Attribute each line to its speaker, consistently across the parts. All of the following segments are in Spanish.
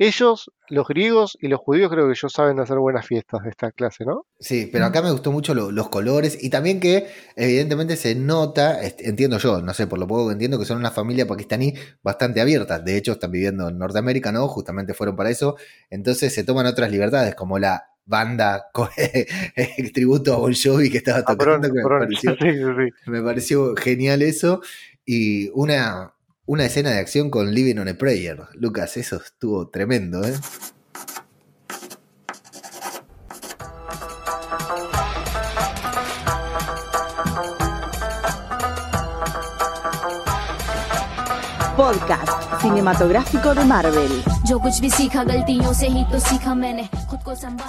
Speaker 1: ellos, los griegos y los judíos, creo que ellos saben hacer buenas fiestas de esta clase, ¿no?
Speaker 2: Sí, pero acá me gustó mucho los colores y también que evidentemente se nota, entiendo yo, no sé, por lo poco que entiendo que son una familia pakistaní bastante abierta. De hecho, están viviendo en Norteamérica, ¿no? Justamente fueron para eso. Entonces se toman otras libertades, como la banda tributo a Bon Jovi que estaba ah, tocando. me pareció genial eso. Y una, una escena de acción con Living on a Prayer. Lucas, eso estuvo tremendo, ¿eh?
Speaker 3: Podcast cinematográfico de Marvel.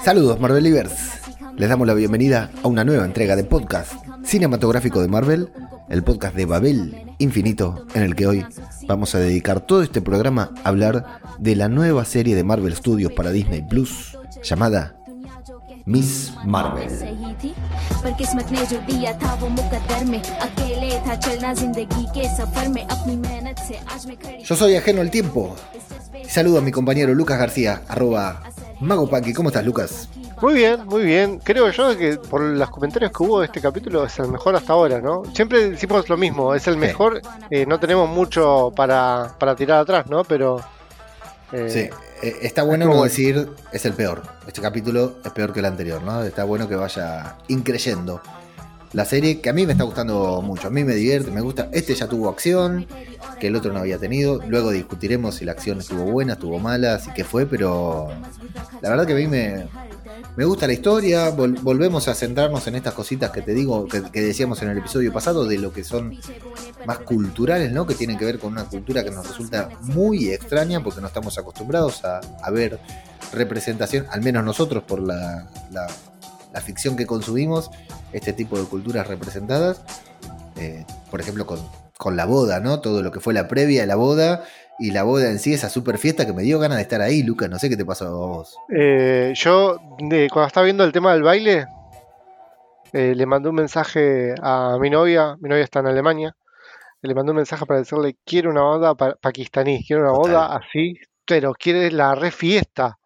Speaker 2: Saludos Marvelivers. Les damos la bienvenida a una nueva entrega de podcast cinematográfico de Marvel el podcast de Babel Infinito, en el que hoy vamos a dedicar todo este programa a hablar de la nueva serie de Marvel Studios para Disney Plus, llamada Miss Marvel. Yo soy ajeno al tiempo. Saludo a mi compañero Lucas García, arroba Mago ¿Cómo estás, Lucas?
Speaker 1: Muy bien, muy bien. Creo yo que por los comentarios que hubo de este capítulo es el mejor hasta ahora, ¿no? Siempre decimos lo mismo, es el mejor. Eh, no tenemos mucho para, tirar atrás, ¿no? Pero.
Speaker 2: Eh, sí, eh, está bueno no decir es el peor. Este capítulo es peor que el anterior, ¿no? Está bueno que vaya increyendo. La serie que a mí me está gustando mucho, a mí me divierte, me gusta. Este ya tuvo acción, que el otro no había tenido. Luego discutiremos si la acción estuvo buena, estuvo mala, así que fue, pero la verdad que a mí me, me gusta la historia, volvemos a centrarnos en estas cositas que te digo, que, decíamos en el episodio pasado, de lo que son más culturales, ¿no? Que tienen que ver con una cultura que nos resulta muy extraña porque no estamos acostumbrados a, ver representación, al menos nosotros por la, ficción que consumimos, este tipo de culturas representadas. Eh, por ejemplo, con, con la boda, ¿no? Todo lo que fue la previa de la boda y la boda en sí, esa super fiesta que me dio ganas de estar ahí, Lucas. No sé qué te pasó a vos.
Speaker 1: Eh, yo, cuando estaba viendo el tema del baile, eh, le mandé un mensaje a mi novia. Mi novia está en Alemania. Le mandé un mensaje para decirle: Quiero una boda pakistaní, quiero una boda así, pero quiere la re fiesta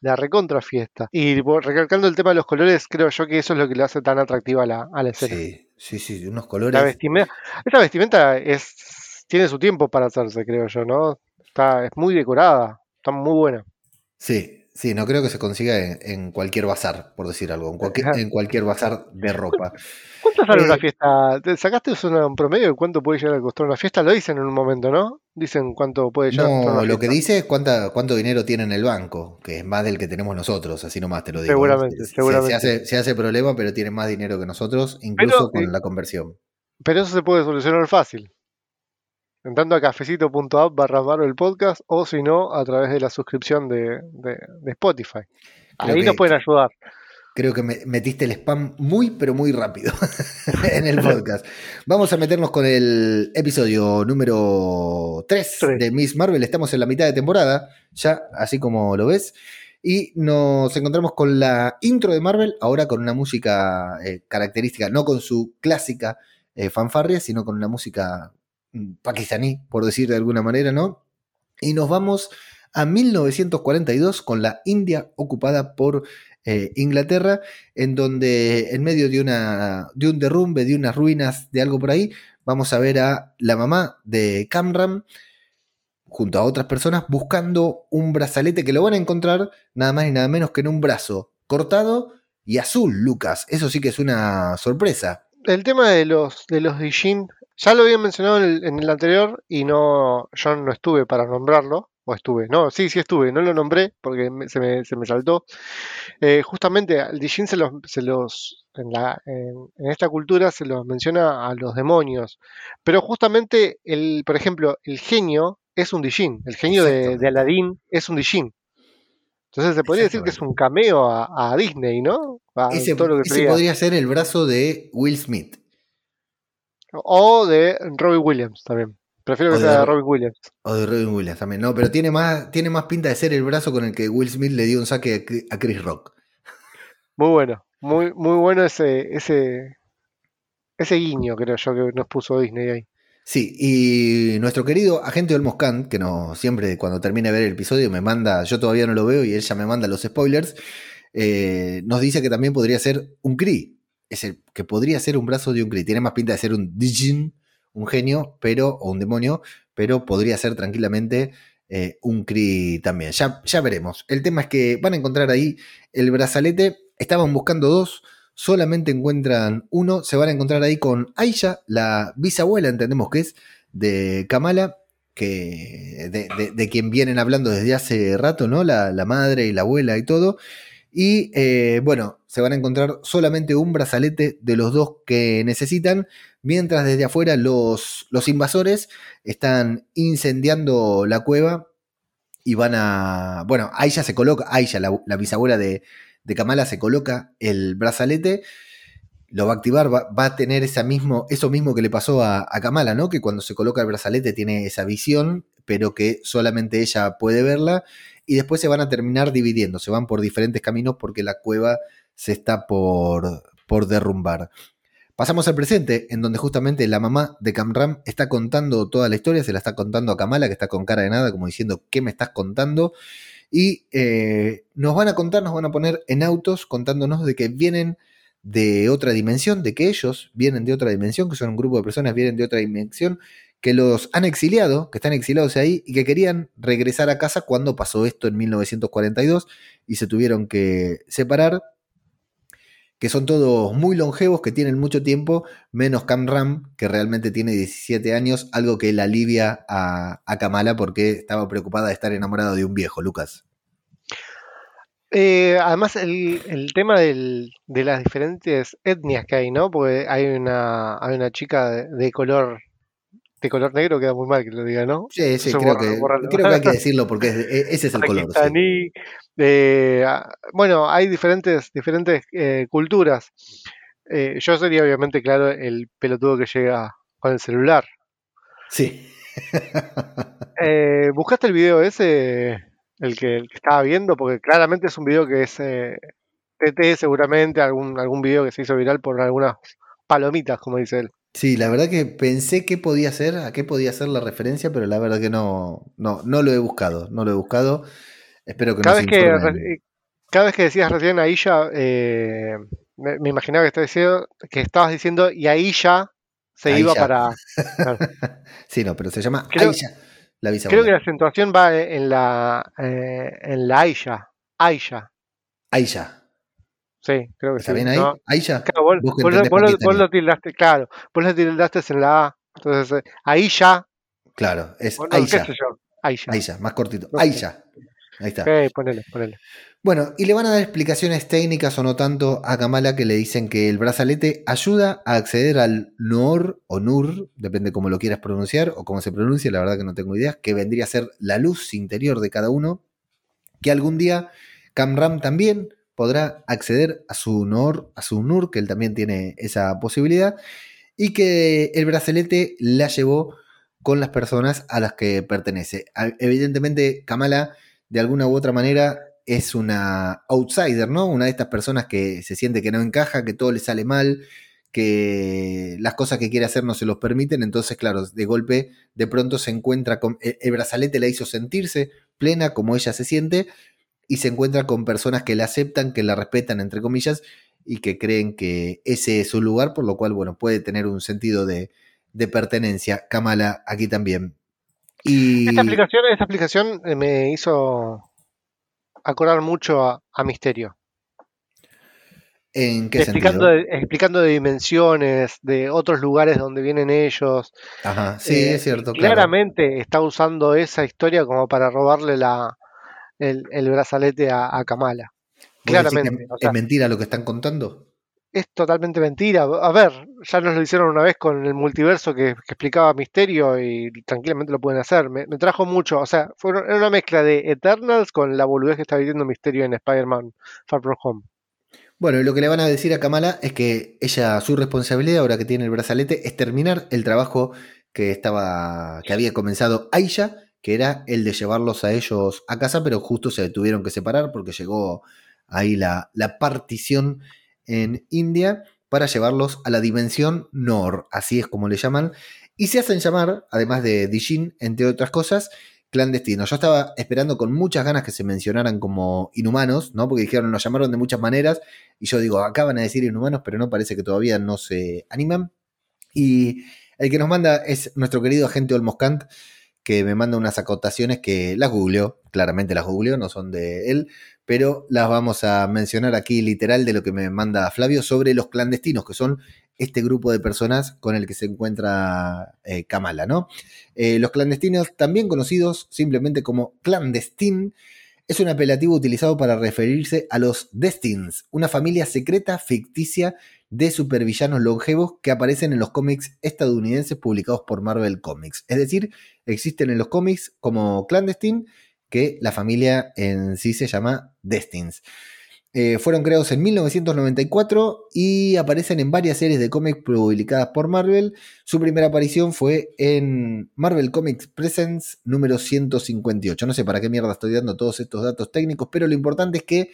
Speaker 1: la recontra fiesta. Y recalcando el tema de los colores, creo yo que eso es lo que le hace tan atractiva a la, a la escena.
Speaker 2: Sí, sí, sí, unos colores.
Speaker 1: La vestimenta, esta vestimenta es tiene su tiempo para hacerse, creo yo, ¿no? Está, es muy decorada, está muy buena.
Speaker 2: Sí, sí, no creo que se consiga en, cualquier bazar, por decir algo, en cualquier, en cualquier bazar de ropa.
Speaker 1: ¿Cuánto sale una eh, fiesta? ¿Te ¿Sacaste un promedio de cuánto puede llegar a costar una fiesta? Lo dicen en un momento, ¿no? Dicen cuánto puede llegar
Speaker 2: a costar No, lo que dice es cuánta, cuánto dinero tiene en el banco, que es más del que tenemos nosotros, así nomás te lo digo.
Speaker 1: Seguramente, seguramente.
Speaker 2: Se, hace, se hace problema, pero tiene más dinero que nosotros, incluso con la conversión.
Speaker 1: Pero eso se puede solucionar fácil entrando a cafecito.app barra el podcast o si no a través de la suscripción de, Spotify. Ahí nos pueden ayudar.
Speaker 2: Creo que metiste el spam muy pero muy rápido en el podcast. Vamos a meternos con el episodio número 3, de Miss Marvel. Estamos en la mitad de temporada, ya así como lo ves. Y nos encontramos con la intro de Marvel, ahora con una música eh, característica, no con su clásica eh, fanfarria, sino con una música pakistaní, por decir de alguna manera, ¿no? Y nos vamos a 1942 con la India ocupada por eh, Inglaterra, en donde en medio de, una, de un derrumbe, de unas ruinas, de algo por ahí, vamos a ver a la mamá de Camram junto a otras personas buscando un brazalete que lo van a encontrar nada más y nada menos que en un brazo cortado y azul, Lucas. Eso sí que es una sorpresa.
Speaker 1: El tema de los de los Dijin ya lo había mencionado en el, anterior y no, yo no estuve para nombrarlo. O estuve, no, sí, sí estuve, no lo nombré porque se, me, se, me, saltó. Eh, justamente al Dijin se los, se los en, la, en, esta cultura se los menciona a los demonios. Pero justamente, el, por ejemplo, el genio es un Dijin, el genio de, de Aladdin es un Dijin. Entonces se podría decir que es un cameo a, Disney, ¿no?
Speaker 2: ese, podría ser el brazo de Will Smith.
Speaker 1: O de Robin Williams también. Prefiero que sea de Robin Williams.
Speaker 2: O de Robin Williams también. No, pero tiene más, tiene más pinta de ser el brazo con el que Will Smith le dio un saque a Chris Rock.
Speaker 1: Muy bueno. Muy, muy bueno ese, ese, ese guiño, creo yo, que nos puso Disney ahí.
Speaker 2: Sí, y nuestro querido agente Olmos Khan, que no, siempre cuando termine de ver el episodio me manda, yo todavía no lo veo y ella me manda los spoilers, eh, nos dice que también podría ser un Kree. Es el, que podría ser un brazo de un Kree. Tiene más pinta de ser un Dijin, un genio, pero, o un demonio, pero podría ser tranquilamente eh, un Kree también. Ya, ya veremos. El tema es que van a encontrar ahí el brazalete. Estaban buscando dos solamente encuentran uno, se van a encontrar ahí con Aisha, la bisabuela, entendemos que es, de Kamala, que, de, quien vienen hablando desde hace rato, ¿no? La, madre y la abuela y todo. Y eh, bueno, se van a encontrar solamente un brazalete de los dos que necesitan, mientras desde afuera los, los invasores están incendiando la cueva y van a... Bueno, Aisha se coloca, Aisha, la bisabuela de, de Kamala se coloca el brazalete, lo va a activar, va, a tener esa mismo, eso mismo que le pasó a, Kamala, ¿no? Que cuando se coloca el brazalete tiene esa visión, pero que solamente ella puede verla, y después se van a terminar dividiendo, se van por diferentes caminos porque la cueva se está por, por derrumbar. Pasamos al presente, en donde justamente la mamá de Camram está contando toda la historia, se la está contando a Kamala, que está con cara de nada, como diciendo, ¿qué me estás contando? Y eh, nos van a contar, nos van a poner en autos contándonos de que vienen de otra dimensión, de que ellos vienen de otra dimensión, que son un grupo de personas, vienen de otra dimensión, que los han exiliado, que están exiliados ahí y que querían regresar a casa cuando pasó esto en 1942 y se tuvieron que separar, que son todos muy longevos, que tienen mucho tiempo, menos Cam Ram, que realmente tiene 17 años, algo que le alivia a, a Kamala porque estaba preocupada de estar enamorado de un viejo, Lucas.
Speaker 1: Eh, además, el, tema de las diferentes etnias que hay, ¿no? Porque hay una, hay una chica de, color de color negro, queda muy mal que lo diga, ¿no?
Speaker 2: Sí, sí, creo, que, creo, que, hay que decirlo porque e, ese es el color.
Speaker 1: Eh, bueno, hay diferentes, diferentes eh, culturas. yo sería obviamente, claro, el pelotudo que llega con el celular.
Speaker 2: Sí.
Speaker 1: ¿Buscaste el video ese? el que, estaba viendo, porque claramente es un video que es eh, TT seguramente, algún, algún video que se hizo viral por algunas palomitas, como dice él.
Speaker 2: Sí, la verdad que pensé qué podía ser, a qué podía ser la referencia, pero la verdad que no, no, no lo he buscado, no lo he buscado. Espero que
Speaker 1: cada vez que eh, Cada vez que decías recién a eh, me, imaginaba que, estabas diciendo, que estabas diciendo y ya se iba para...
Speaker 2: sí, no, pero se llama
Speaker 1: Creo que la acentuación va en la, eh, en la Aisha. Aisha.
Speaker 2: Aisha.
Speaker 1: Sí, creo que
Speaker 2: ¿Está
Speaker 1: sí.
Speaker 2: bien ahí? Aisha.
Speaker 1: Claro, vos, lo, tildaste, claro. Vos lo tildaste en la A. Entonces, eh, Aisha.
Speaker 2: Claro, es Aisha.
Speaker 1: Aisha.
Speaker 2: Aisha, más cortito. Aisha. Ahí está.
Speaker 1: Ok, ponele, ponele.
Speaker 2: Bueno, y le van a dar explicaciones técnicas o no tanto a Kamala que le dicen que el brazalete ayuda a acceder al Nur o Nur, depende cómo lo quieras pronunciar o cómo se pronuncia, la verdad que no tengo idea, que vendría a ser la luz interior de cada uno, que algún día Camram también podrá acceder a su Nur, a su Nur, que él también tiene esa posibilidad, y que el brazalete la llevó con las personas a las que pertenece. Evidentemente, Kamala, de alguna u otra manera, es una outsider, ¿no? Una de estas personas que se siente que no encaja, que todo le sale mal, que las cosas que quiere hacer no se los permiten, entonces, claro, de golpe, de pronto se encuentra con... E, el brazalete la hizo sentirse plena como ella se siente y se encuentra con personas que la aceptan, que la respetan, entre comillas, y que creen que ese es su lugar, por lo cual, bueno, puede tener un sentido de, pertenencia. Kamala, aquí también. Y...
Speaker 1: Esta aplicación, esta aplicación eh, me hizo acordar mucho a, Misterio.
Speaker 2: ¿En qué
Speaker 1: explicando De, explicando de dimensiones, de otros lugares donde vienen ellos.
Speaker 2: Ajá, sí, eh, es cierto.
Speaker 1: Claramente está usando esa historia como para robarle la, el, brazalete a, Kamala. Claramente.
Speaker 2: ¿Es mentira lo que están contando?
Speaker 1: es totalmente mentira. A ver, ya nos lo hicieron una vez con el multiverso que, explicaba Misterio y tranquilamente lo pueden hacer. Me, trajo mucho, o sea, fue una mezcla de Eternals con la boludez que está viviendo Misterio en Spider-Man Far From Home.
Speaker 2: Bueno, lo que le van a decir a Kamala es que ella, su responsabilidad ahora que tiene el brazalete, es terminar el trabajo que estaba, que había comenzado Aisha, que era el de llevarlos a ellos a casa, pero justo se tuvieron que separar porque llegó ahí la, la partición en India para llevarlos a la dimensión Nor, así es como le llaman. y se hacen llamar, además de Dijin, entre otras cosas, clandestinos. Yo estaba esperando con muchas ganas que se mencionaran como inhumanos, ¿no? Porque dijeron, nos llamaron de muchas maneras, y yo digo, acaban de decir inhumanos, pero no parece que todavía no se animan. Y el que nos manda es nuestro querido agente Olmoscant, que me manda unas acotaciones que las googleó, claramente las googleó, no son de él, pero las vamos a mencionar aquí literal de lo que me manda Flavio sobre los clandestinos, que son este grupo de personas con el que se encuentra eh, Kamala, ¿no? Eh, los clandestinos, también conocidos simplemente como clandestín, es un apelativo utilizado para referirse a los Destins, una familia secreta ficticia de supervillanos longevos que aparecen en los cómics estadounidenses publicados por Marvel Comics. Es decir, existen en los cómics como clandestine que la familia en sí se llama Destins. Eh, fueron creados en 1994 y aparecen en varias series de cómics publicadas por Marvel. Su primera aparición fue en Marvel Comics Presents número 158. No sé para qué mierda estoy dando todos estos datos técnicos, pero lo importante es que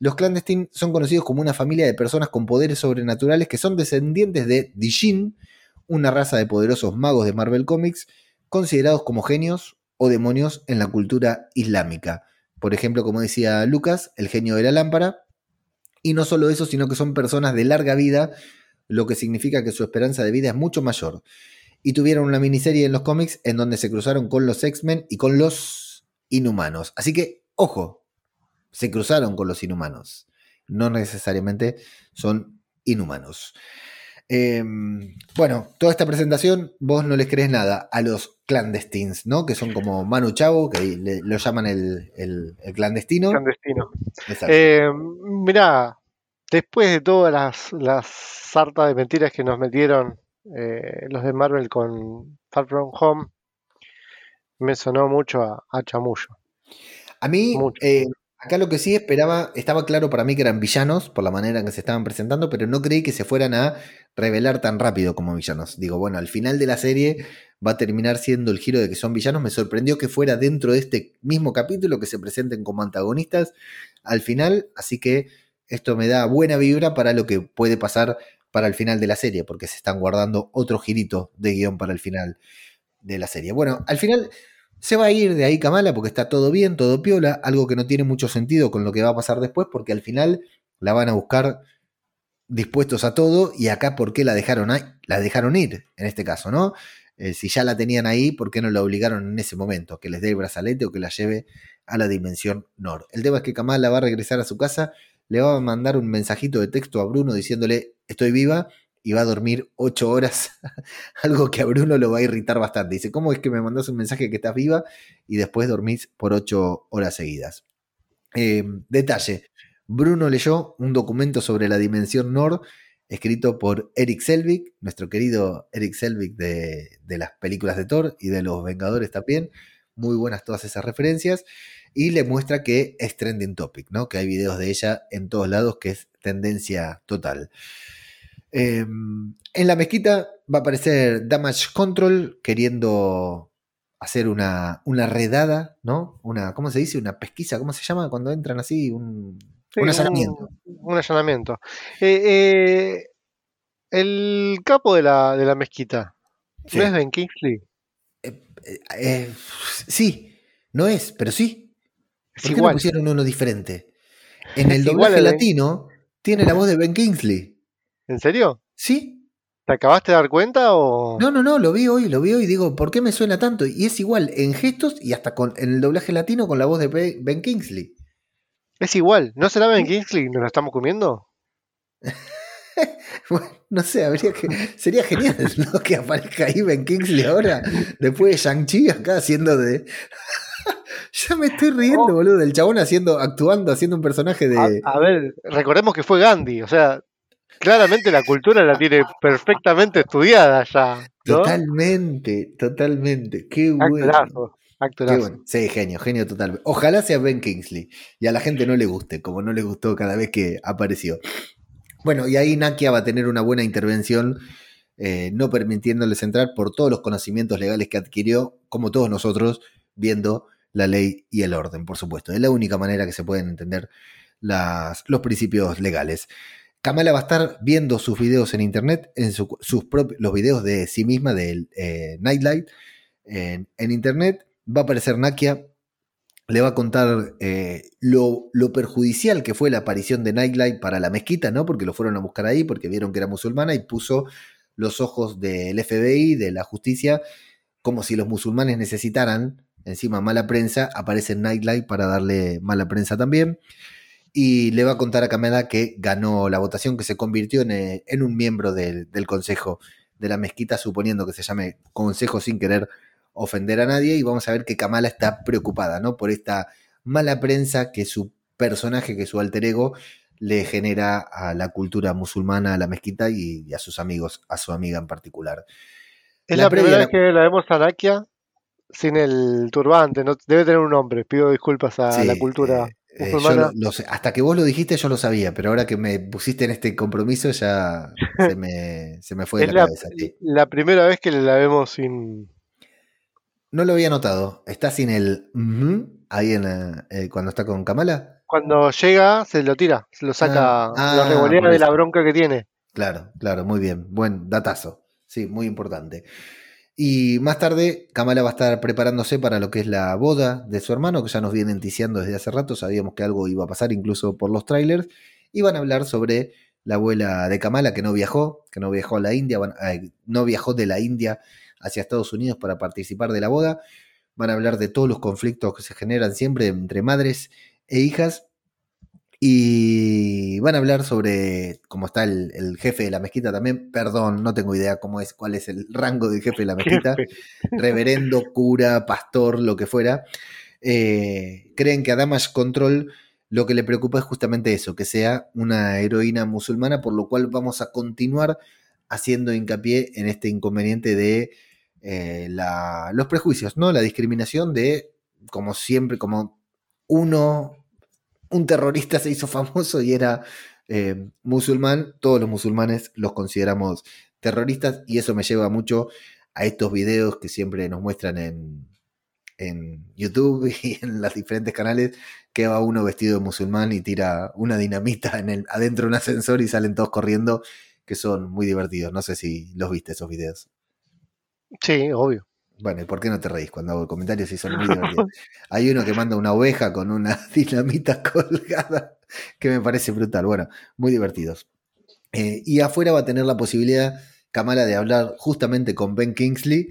Speaker 2: los clandestines son conocidos como una familia de personas con poderes sobrenaturales que son descendientes de Dijin, una raza de poderosos magos de Marvel Comics, considerados como genios o demonios en la cultura islámica. Por ejemplo, como decía Lucas, el genio de la lámpara. Y no solo eso, sino que son personas de larga vida, lo que significa que su esperanza de vida es mucho mayor. Y tuvieron una miniserie en los cómics en donde se cruzaron con los X-Men y con los inhumanos. Así que, ojo, se cruzaron con los inhumanos. No necesariamente son inhumanos. Em, bueno, toda esta presentación, vos no les crees nada a los clandestines, ¿no? Que son como Manu Chavo, que lo llaman el, clandestino.
Speaker 1: Clandestino. Eh, mirá, después de todas las, las sartas de mentiras que nos metieron eh, los de Marvel con Far From Home, me sonó mucho a, a chamullo.
Speaker 2: A mí, eh, Acá lo que sí esperaba, estaba claro para mí que eran villanos por la manera en que se estaban presentando, pero no creí que se fueran a revelar tan rápido como villanos. Digo, bueno, al final de la serie va a terminar siendo el giro de que son villanos. Me sorprendió que fuera dentro de este mismo capítulo que se presenten como antagonistas al final, así que esto me da buena vibra para lo que puede pasar para el final de la serie, porque se están guardando otro girito de guion para el final de la serie. Bueno, al final se va a ir de ahí Kamala porque está todo bien, todo piola, algo que no tiene mucho sentido con lo que va a pasar después porque al final la van a buscar dispuestos a todo y acá por qué la dejaron, ahí? la dejaron ir en este caso, ¿no? Eh, si ya la tenían ahí, ¿por qué no la obligaron en ese momento? Que les dé el brazalete o que la lleve a la dimensión Nor. El tema es que Kamala va a regresar a su casa, le va a mandar un mensajito de texto a Bruno diciéndole estoy viva y va a dormir ocho horas, algo que a Bruno lo va a irritar bastante. Dice, ¿cómo es que me mandas un mensaje que estás viva y después dormís por ocho horas seguidas? Eh, detalle, Bruno leyó un documento sobre la dimensión Nord escrito por Eric Selvig, nuestro querido Eric Selvig de, de las películas de Thor y de los Vengadores también. Muy buenas todas esas referencias. Y le muestra que es trending topic, ¿no? Que hay videos de ella en todos lados, que es tendencia total. Em, en la mezquita va a aparecer Damage Control queriendo hacer una, una, redada, ¿no? Una, ¿cómo se dice? Una pesquisa, ¿cómo se llama? Cuando entran así, un, allanamiento.
Speaker 1: Un, allanamiento. Eh, eh, el capo de la, de la mezquita, ¿no es Ben Kingsley?
Speaker 2: Eh, sí, no es, pero sí. ¿Por qué pusieron uno diferente? En el doblaje latino tiene la voz de Ben Kingsley.
Speaker 1: ¿En serio?
Speaker 2: Sí.
Speaker 1: ¿Te acabaste de dar cuenta o.?
Speaker 2: No, no, no, lo vi hoy, lo vi hoy y digo, ¿por qué me suena tanto? Y es igual en gestos y hasta con, en el doblaje latino con la voz de Ben Kingsley.
Speaker 1: Es igual, ¿no será Ben Kingsley? ¿Nos lo estamos comiendo?
Speaker 2: bueno, no sé, habría que. Sería genial ¿no? que aparezca ahí Ben Kingsley ahora, después de Shang-Chi acá haciendo de. ya me estoy riendo, oh. boludo, del chabón haciendo, actuando, haciendo un personaje de.
Speaker 1: a, ver, recordemos que fue Gandhi, o sea, claramente la cultura la tiene perfectamente estudiada ya.
Speaker 2: Totalmente, totalmente. Qué bueno. Actorazo. Sí, genio, genio total. Ojalá sea Ben Kingsley y a la gente no le guste, como no le gustó cada vez que apareció. Bueno, y ahí Nakia va a tener una buena intervención, eh, no permitiéndoles entrar por todos los conocimientos legales que adquirió, como todos nosotros, viendo la ley y el orden, por supuesto. Es la única manera que se pueden entender las, los principios legales. Kamala va a estar viendo sus videos en internet, en sus los videos de sí misma, del eh, Nightlight, en, internet. Va a aparecer Nakia, le va a contar eh, lo, lo, perjudicial que fue la aparición de Nightlight para la mezquita, ¿no? Porque lo fueron a buscar ahí, porque vieron que era musulmana y puso los ojos del FBI, de la justicia, como si los musulmanes necesitaran encima mala prensa, aparece Nightlight para darle mala prensa también y le va a contar a Kamala que ganó la votación, que se convirtió en, eh, un miembro del, consejo de la mezquita, suponiendo que se llame consejo sin querer ofender a nadie, y vamos a ver que Kamala está preocupada, ¿no? Por esta mala prensa que su personaje, que su alter ego, le genera a la cultura musulmana, a la mezquita y, a sus amigos, a su amiga en particular.
Speaker 1: Es la, primera vez que la vemos a Nakia sin el turbante, no debe tener un nombre, pido disculpas a la cultura. Eh,
Speaker 2: eh, hasta que vos lo dijiste yo lo sabía, pero ahora que me pusiste en este compromiso ya se me, se me fue de la, cabeza.
Speaker 1: La primera vez que la vemos sin...
Speaker 2: No lo había notado. ¿Está sin el ahí en eh, cuando está con Kamala?
Speaker 1: Cuando llega se lo tira, se lo saca, ah, lo ah, revolea de la bronca que tiene.
Speaker 2: Claro, claro, muy bien. Buen datazo. Sí, muy importante. Y más tarde, Kamala va a estar preparándose para lo que es la boda de su hermano, que ya nos vienen ticiando desde hace rato, sabíamos que algo iba a pasar incluso por los trailers, y van a hablar sobre la abuela de Kamala que no viajó, que no viajó a la India, no viajó de la India hacia Estados Unidos para participar de la boda. Van a hablar de todos los conflictos que se generan siempre entre madres e hijas y van a hablar sobre cómo está el, jefe de la mezquita también. Perdón, no tengo idea cómo es, cuál es el rango del jefe de la mezquita. Reverendo, cura, pastor, lo que fuera. Eh, creen que a Damage Control lo que le preocupa es justamente eso, que sea una heroína musulmana, por lo cual vamos a continuar haciendo hincapié en este inconveniente de eh, los prejuicios, ¿no? La discriminación de, como siempre, como uno un terrorista se hizo famoso y era eh, musulmán, todos los musulmanes los consideramos terroristas y eso me lleva mucho a estos videos que siempre nos muestran en, en YouTube y en los diferentes canales que va uno vestido de musulmán y tira una dinamita en el, adentro de un ascensor y salen todos corriendo, que son muy divertidos. No sé si los viste esos videos.
Speaker 1: Sí, obvio.
Speaker 2: Bueno, ¿y por qué no te reís cuando hago comentarios y son muy divertidos? Hay uno que manda una oveja con una dinamita colgada que me parece brutal. Bueno, muy divertidos. Eh, y afuera va a tener la posibilidad, Kamala, de hablar justamente con Ben Kingsley.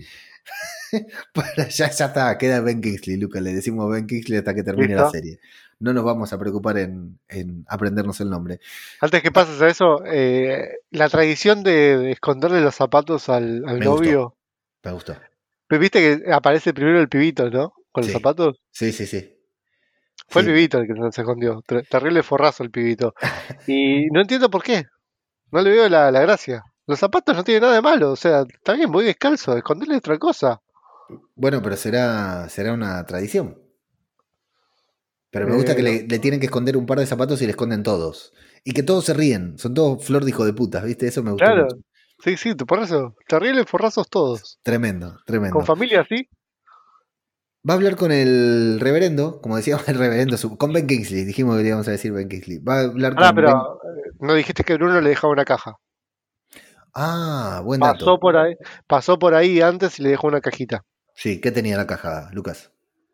Speaker 2: Para, ya, ya está, queda Ben Kingsley, Luca. Le decimos Ben Kingsley hasta que termine la serie. No nos vamos a preocupar en, aprendernos el nombre.
Speaker 1: Antes que pases a eso, eh, la tradición de, esconderle los zapatos al, novio.
Speaker 2: Me gustó.
Speaker 1: Pero viste que aparece primero el pibito, ¿no? Con los zapatos.
Speaker 2: Sí, sí, sí.
Speaker 1: Fue el pibito el que se escondió. Terrible forrazo el pibito. Y no entiendo por qué. No le veo la, gracia. Los zapatos no tienen nada de malo. O sea, está bien, voy descalzo. Esconderle otra cosa.
Speaker 2: Bueno, pero será, será una tradición. Pero me gusta que le, le, tienen que esconder un par de zapatos y le esconden todos. Y que todos se ríen. Son todos flor de hijo de puta, ¿viste? Eso me gusta. Claro. Mucho.
Speaker 1: Sí, sí, por eso. Terribles forrazos todos.
Speaker 2: Tremendo, tremendo.
Speaker 1: Con familia, sí.
Speaker 2: Va a hablar con el reverendo, como decíamos el reverendo, con Ben Kingsley. Dijimos que íbamos a decir Ben Kingsley. Va a hablar
Speaker 1: ah, pero eh, no dijiste que Bruno le dejaba una caja.
Speaker 2: Ah, buen
Speaker 1: dato. Pasó por ahí, pasó por ahí antes y le dejó una cajita.
Speaker 2: Sí, ¿qué tenía la caja, Lucas?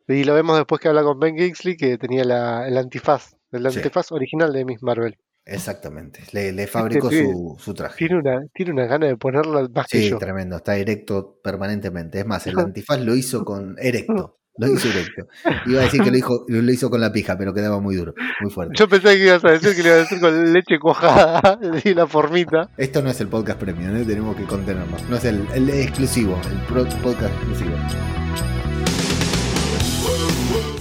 Speaker 1: Y lo vemos después que habla con Ben Kingsley, que tenía el antifaz, el antifaz original de Miss Marvel.
Speaker 2: Exactamente, le, le fabricó su, traje.
Speaker 1: Tiene una, tiene una gana de ponerlo más
Speaker 2: sí, tremendo, está erecto permanentemente. Es más, el antifaz lo hizo con erecto. Lo hizo erecto. Iba a decir que lo hizo, lo hizo con la pija, pero quedaba muy duro, muy fuerte.
Speaker 1: Yo pensé que ibas a decir que lo iba a decir con leche cuajada y la formita.
Speaker 2: Esto no es el podcast premium, ¿eh? tenemos que contenernos. No es el, el exclusivo, el podcast exclusivo.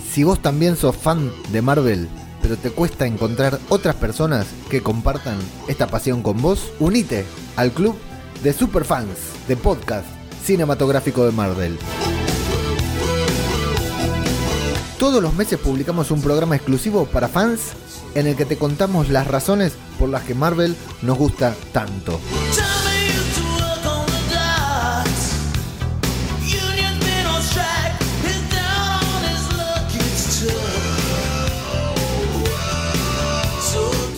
Speaker 2: Si vos también sos fan de Marvel, pero te cuesta encontrar otras personas que compartan esta pasión con vos, unite al club de superfans de podcast cinematográfico de Marvel. Todos los meses publicamos un programa exclusivo para fans en el que te contamos las razones por las que Marvel nos gusta tanto.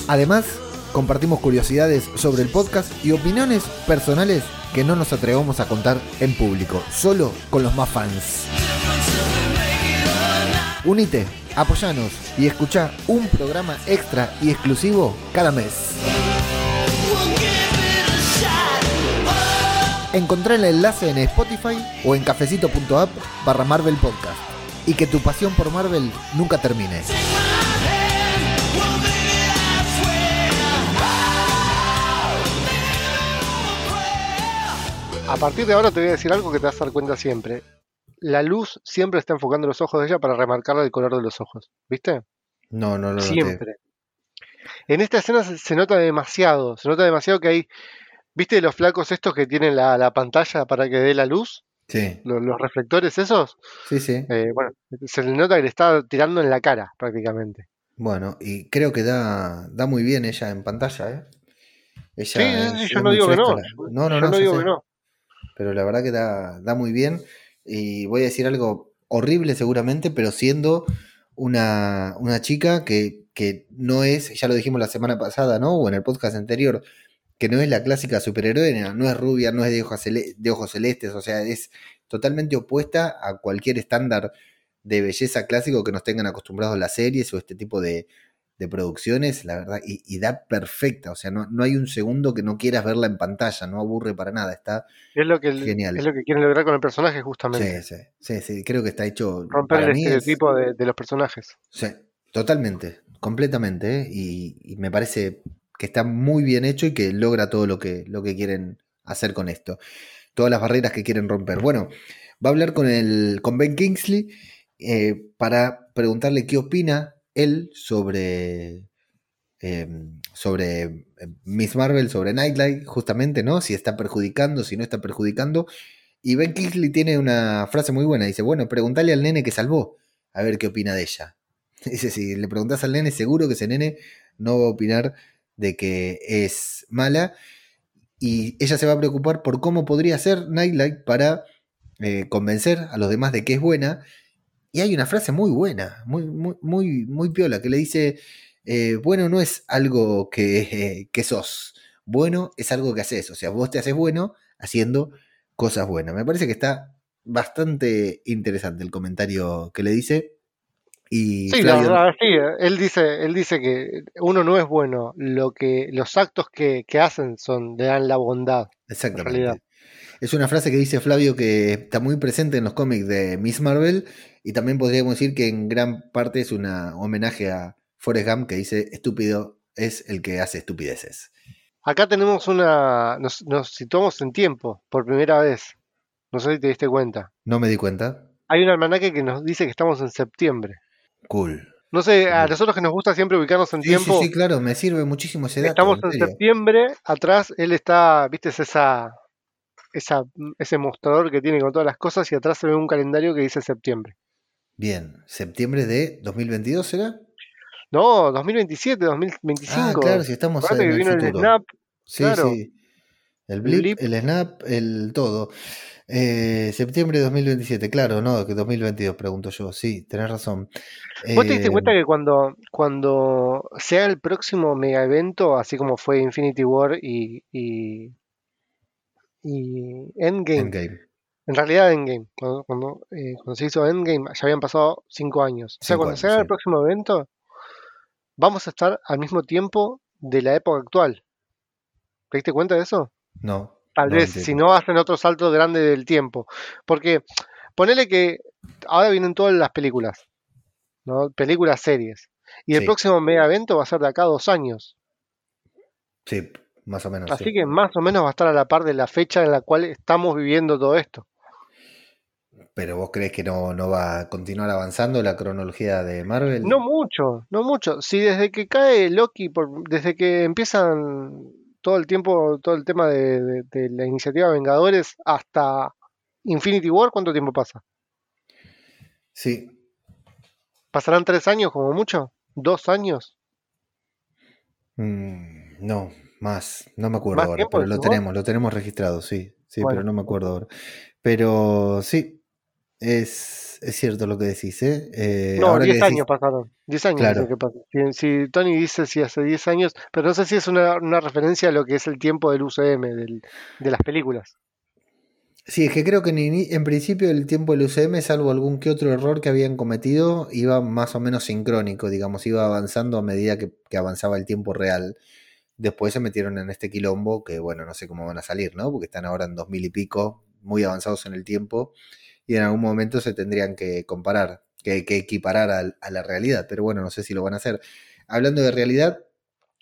Speaker 2: Además, compartimos curiosidades sobre el podcast y opiniones personales que no nos atrevamos a contar en público, solo con los más fans. Unite, apoyanos y escucha un programa extra y exclusivo cada mes. Encontrá el enlace en Spotify o en cafecito.app barra Marvel Podcast. Y que tu pasión por Marvel nunca termine.
Speaker 1: A partir de ahora te voy a decir algo que te vas a dar cuenta siempre. La luz siempre está enfocando los ojos de ella para remarcarle el color de los ojos. ¿Viste?
Speaker 2: No, no lo noté.
Speaker 1: Siempre. En esta escena se, se nota demasiado. Se nota demasiado que hay. ¿Viste los flacos estos que tienen la, la pantalla para que dé la luz?
Speaker 2: Sí,
Speaker 1: Los, los reflectores esos.
Speaker 2: sí, sí.
Speaker 1: Eh, bueno, se le nota que le está tirando en la cara prácticamente.
Speaker 2: Bueno, y creo que da, da muy bien ella en pantalla, ¿eh? Ella
Speaker 1: Sí, sí, yo no digo que no.
Speaker 2: la- No, no,
Speaker 1: Yo
Speaker 2: no,
Speaker 1: no digo
Speaker 2: sé.
Speaker 1: que no.
Speaker 2: Pero la verdad que da, da muy bien. Y voy a decir algo horrible seguramente, pero siendo una, una chica que, que no es, ya lo dijimos la semana pasada, ¿no? O en el podcast anterior, que no es la clásica superheroína, no es rubia, no es de ojos, de ojos celestes, o sea, es totalmente opuesta a cualquier estándar de belleza clásico que nos tengan acostumbrados las series o este tipo de, de producciones, la verdad, y, y da perfecta, o sea, no, no hay un segundo que no quieras verla en pantalla, no aburre para nada, está
Speaker 1: Es lo que el-
Speaker 2: Genial.
Speaker 1: es lo que quieren lograr con el personaje justamente.
Speaker 2: Sí, sí, sí, sí, creo que está hecho.
Speaker 1: Romper
Speaker 2: para
Speaker 1: el
Speaker 2: mí es-
Speaker 1: estereotipo de, de los personajes.
Speaker 2: sí, totalmente, completamente, ¿eh? y, y me parece que está muy bien hecho y que logra todo lo que, lo que quieren hacer con esto. Todas las barreras que quieren romper. Bueno, va a hablar con, el, con Ben Kingsley eh, para preguntarle qué opina él sobre. eh, sobre eh, Miss Marvel, sobre Nightlight, justamente, ¿no? Si está perjudicando, si no está perjudicando. Y Ben Kingsley tiene una frase muy buena. Dice, bueno, pregúntale al nene que salvó, a ver qué opina de ella. Dice, si le preguntas al nene, seguro que ese nene no va a opinar de que es mala. Y ella se va a preocupar por cómo podría ser Nightlight para eh, convencer a los demás de que es buena. Y hay una frase muy buena, muy, muy, muy, muy piola, que le dice, eh, bueno no es algo que, eh, que sos, bueno es algo que haces. O sea, vos te haces bueno haciendo cosas buenas. Me parece que está bastante interesante el comentario que le dice. Y
Speaker 1: Sí, la verdad, sí. eh, Él dice, él dice que uno no es bueno. Lo que, los actos que, que hacen son, le dan la bondad.
Speaker 2: Exactamente. Es una frase que dice Flavio que está muy presente en los cómics de Miss Marvel y también podríamos decir que en gran parte es un homenaje a Forrest Gump que dice estúpido es el que hace estupideces.
Speaker 1: Acá tenemos una. Nos, nos situamos en tiempo, por primera vez. No sé si te diste cuenta.
Speaker 2: No me di cuenta.
Speaker 1: Hay un almanaque que nos dice que estamos en septiembre.
Speaker 2: Cool.
Speaker 1: No sé, a nosotros que nos gusta siempre ubicarnos en
Speaker 2: Sí,
Speaker 1: tiempo,
Speaker 2: sí, sí, claro, me sirve muchísimo ese dato.
Speaker 1: estamos
Speaker 2: en
Speaker 1: septiembre. Atrás él está, viste, es esa, esa, ese mostrador que tiene con todas las cosas y atrás se ve un calendario que dice septiembre.
Speaker 2: Bien, septiembre de 2022 será.
Speaker 1: No, 2027, 2025.
Speaker 2: Ah, claro, si estamos en
Speaker 1: que
Speaker 2: el
Speaker 1: vino el snap.
Speaker 2: Sí,
Speaker 1: claro.
Speaker 2: sí. El blip,
Speaker 1: blip.
Speaker 2: el snap, el todo. Eh, septiembre de 2027, claro, no, que 2022, pregunto yo. Sí, tenés razón.
Speaker 1: ¿Vos te diste
Speaker 2: Eh,
Speaker 1: cuenta que cuando, cuando sea el próximo mega evento, así como fue Infinity War y, y, y Endgame,
Speaker 2: Endgame.
Speaker 1: en realidad Endgame, cuando, cuando, eh, cuando se hizo Endgame ya habían pasado cinco años. O sea,
Speaker 2: Cinco
Speaker 1: cuando
Speaker 2: años,
Speaker 1: sea el
Speaker 2: sí.
Speaker 1: próximo evento, vamos a estar al mismo tiempo de la época actual. ¿Te diste cuenta de eso?
Speaker 2: No.
Speaker 1: Tal
Speaker 2: no
Speaker 1: vez,
Speaker 2: entiendo.
Speaker 1: si no hacen otro salto grande del tiempo. Porque ponele que ahora vienen todas las películas, ¿no? Películas, series. Y el
Speaker 2: Sí.
Speaker 1: próximo mega evento va a ser de acá a dos años.
Speaker 2: Sí, más o menos.
Speaker 1: Así
Speaker 2: sí.
Speaker 1: que más o menos va a estar a la par de la fecha en la cual estamos viviendo todo esto.
Speaker 2: Pero vos crees que no, no va a continuar avanzando la cronología de Marvel?
Speaker 1: No mucho, no mucho. Si desde que cae Loki, por- desde que empiezan todo el tiempo, todo el tema de, de- de la iniciativa Vengadores hasta Infinity War, ¿cuánto tiempo pasa?
Speaker 2: Sí,
Speaker 1: ¿Pasarán tres años como mucho? ¿Dos años?
Speaker 2: Mm, no, más, no me acuerdo
Speaker 1: ¿Más
Speaker 2: ahora, pero lo tenemos, lo tenemos registrado, sí, sí,
Speaker 1: Bueno.
Speaker 2: pero no me acuerdo ahora. Pero sí, es, es, cierto lo que decís, ¿eh? Eh,
Speaker 1: No,
Speaker 2: ahora que
Speaker 1: 10
Speaker 2: decís-
Speaker 1: años pasaron. 10 años
Speaker 2: Claro.
Speaker 1: que. Si, si Tony dice si hace 10 años, pero no sé si es una, una referencia a lo que es el tiempo del UCM, del- de las películas.
Speaker 2: Sí, es que creo que en, en principio el tiempo del UCM, salvo algún que otro error que habían cometido, iba más o menos sincrónico, digamos, iba avanzando a medida que, que avanzaba el tiempo real. Después se metieron en este quilombo que, bueno, no sé cómo van a salir, ¿no? Porque están ahora en 2000 y pico, muy avanzados en el tiempo, y en algún momento se tendrían que comparar, que, que equiparar al- a la realidad, pero bueno, no sé si lo van a hacer. Hablando de realidad,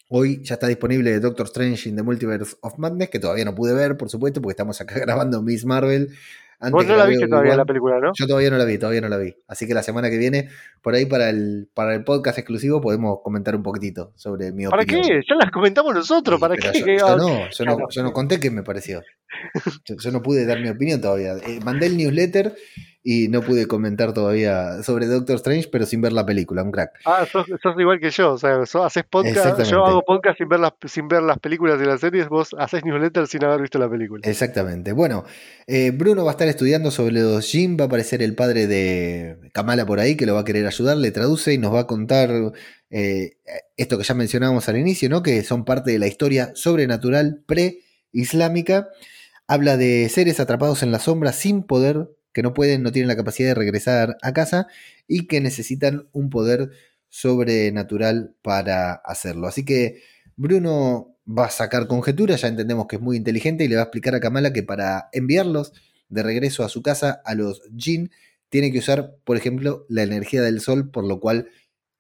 Speaker 2: Hoy ya está disponible Doctor Strange in the Multiverse of Madness, que todavía no pude ver, por supuesto, porque estamos acá grabando Miss Marvel. Antes
Speaker 1: Vos no la viste todavía la película, ¿no?
Speaker 2: Yo todavía no la vi, todavía no la vi. Así que la semana que viene, por ahí para el, para el podcast exclusivo, podemos comentar un poquitito sobre mi
Speaker 1: ¿Para
Speaker 2: opinión.
Speaker 1: qué? Ya las comentamos nosotros,
Speaker 2: Sí,
Speaker 1: ¿para qué?
Speaker 2: Yo,
Speaker 1: ¿Qué
Speaker 2: yo
Speaker 1: va-
Speaker 2: no, yo no, yo no conté qué me pareció. Yo, yo no pude dar mi opinión todavía. Eh, mandé el newsletter y no pude comentar todavía sobre Doctor Strange, pero sin ver la película, un crack.
Speaker 1: Ah, sos, sos igual que yo, o sea, sos- haces podcast, yo hago podcast sin ver las sin ver las películas y las series, vos haces newsletter sin haber visto la película.
Speaker 2: Exactamente. Bueno, eh, Bruno va a estar estudiando sobre los Jin, va a aparecer el padre de Kamala por ahí que lo va a querer ayudar, le traduce y nos va a contar eh, esto que ya mencionábamos al inicio, ¿no? Que son parte de la historia sobrenatural pre-islámica. Habla de seres atrapados en la sombra sin poder, que no pueden, no tienen la capacidad de regresar a casa y que necesitan un poder sobrenatural para hacerlo. Así que Bruno va a sacar conjeturas, ya entendemos que es muy inteligente y le va a explicar a Kamala que para enviarlos de regreso a su casa a los Jin tiene que usar, por ejemplo, la energía del sol, por lo cual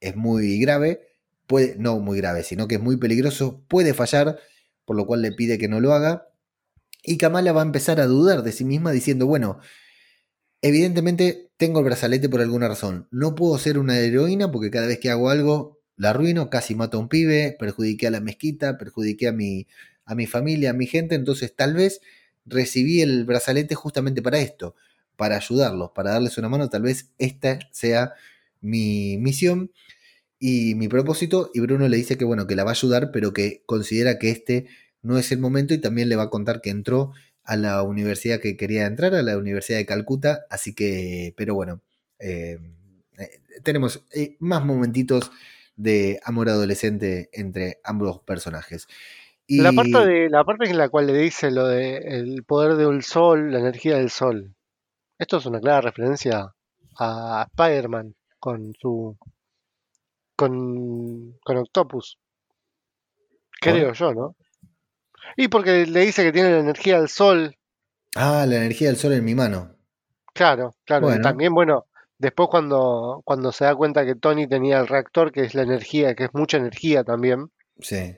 Speaker 2: es muy grave, puede, no muy grave, sino que es muy peligroso, puede fallar, por lo cual le pide que no lo haga. Y Kamala va a empezar a dudar de sí misma diciendo, bueno, evidentemente tengo el brazalete por alguna razón. No puedo ser una heroína porque cada vez que hago algo la arruino, casi mato a un pibe, perjudiqué a la mezquita, perjudiqué a mi, a mi familia, a mi gente. Entonces tal vez recibí el brazalete justamente para esto, para ayudarlos, para darles una mano. Tal vez esta sea mi misión y mi propósito. Y Bruno le dice que bueno, que la va a ayudar, pero que considera que este no es el momento y también le va a contar que entró a la universidad que quería entrar, a la Universidad de Calcuta, así que, pero bueno, eh, eh, tenemos eh, más momentitos de amor adolescente entre ambos personajes. Y,
Speaker 1: La parte de la parte en la cual le dice lo de el poder del sol, la energía del sol. Esto es una clara referencia a Spider-Man con su con, con Octopus. Creo yo, ¿no? Y porque le dice que tiene la energía del sol,
Speaker 2: Ah, la energía del sol en mi mano.
Speaker 1: claro, claro.
Speaker 2: Bueno.
Speaker 1: también, bueno, después cuando, cuando se da cuenta que Tony tenía el reactor, que es la energía, que es mucha energía también,
Speaker 2: Sí.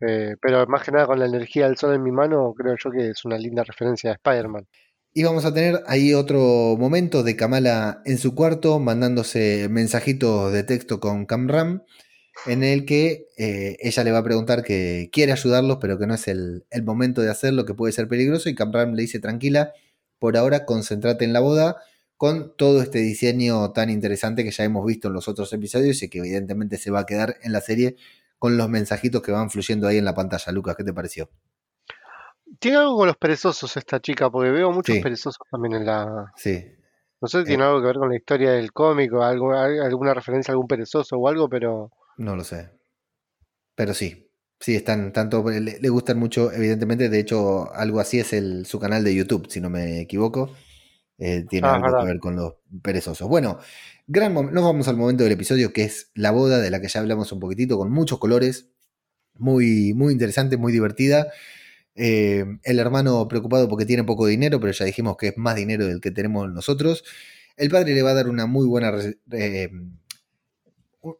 Speaker 1: eh, pero más que nada con la energía del sol en mi mano, creo yo que es una linda referencia a Spider-Man.
Speaker 2: Y vamos a tener ahí otro momento de Kamala en su cuarto mandándose mensajitos de texto con Camram en el que eh, ella le va a preguntar que quiere ayudarlos pero que no es el, el momento de hacerlo, que puede ser peligroso y Camram le dice tranquila, por ahora concéntrate en la boda con todo este diseño tan interesante que ya hemos visto en los otros episodios y que evidentemente se va a quedar en la serie con los mensajitos que van fluyendo ahí en la pantalla. Lucas, ¿qué te pareció?
Speaker 1: Tiene algo con los perezosos esta chica, porque veo muchos
Speaker 2: Sí.
Speaker 1: perezosos también en la...
Speaker 2: Sí,
Speaker 1: No sé si tiene algo que ver con la historia del cómic o algo, al- alguna referencia a algún perezoso o algo, pero
Speaker 2: No lo sé. Pero sí. Sí, están tanto. Le, le gustan mucho, evidentemente. De hecho, algo así es el, su canal de YouTube, si no me equivoco. Eh, tiene
Speaker 1: Ah,
Speaker 2: algo
Speaker 1: verdad.
Speaker 2: que ver con los perezosos. Bueno, gran nos vamos al momento del episodio que es la boda, de la que ya hablamos un poquitito, con muchos colores. Muy, muy interesante, muy divertida. Eh, el hermano preocupado porque tiene poco dinero, pero ya dijimos que es más dinero del que tenemos nosotros. El padre le va a dar una muy buena eh,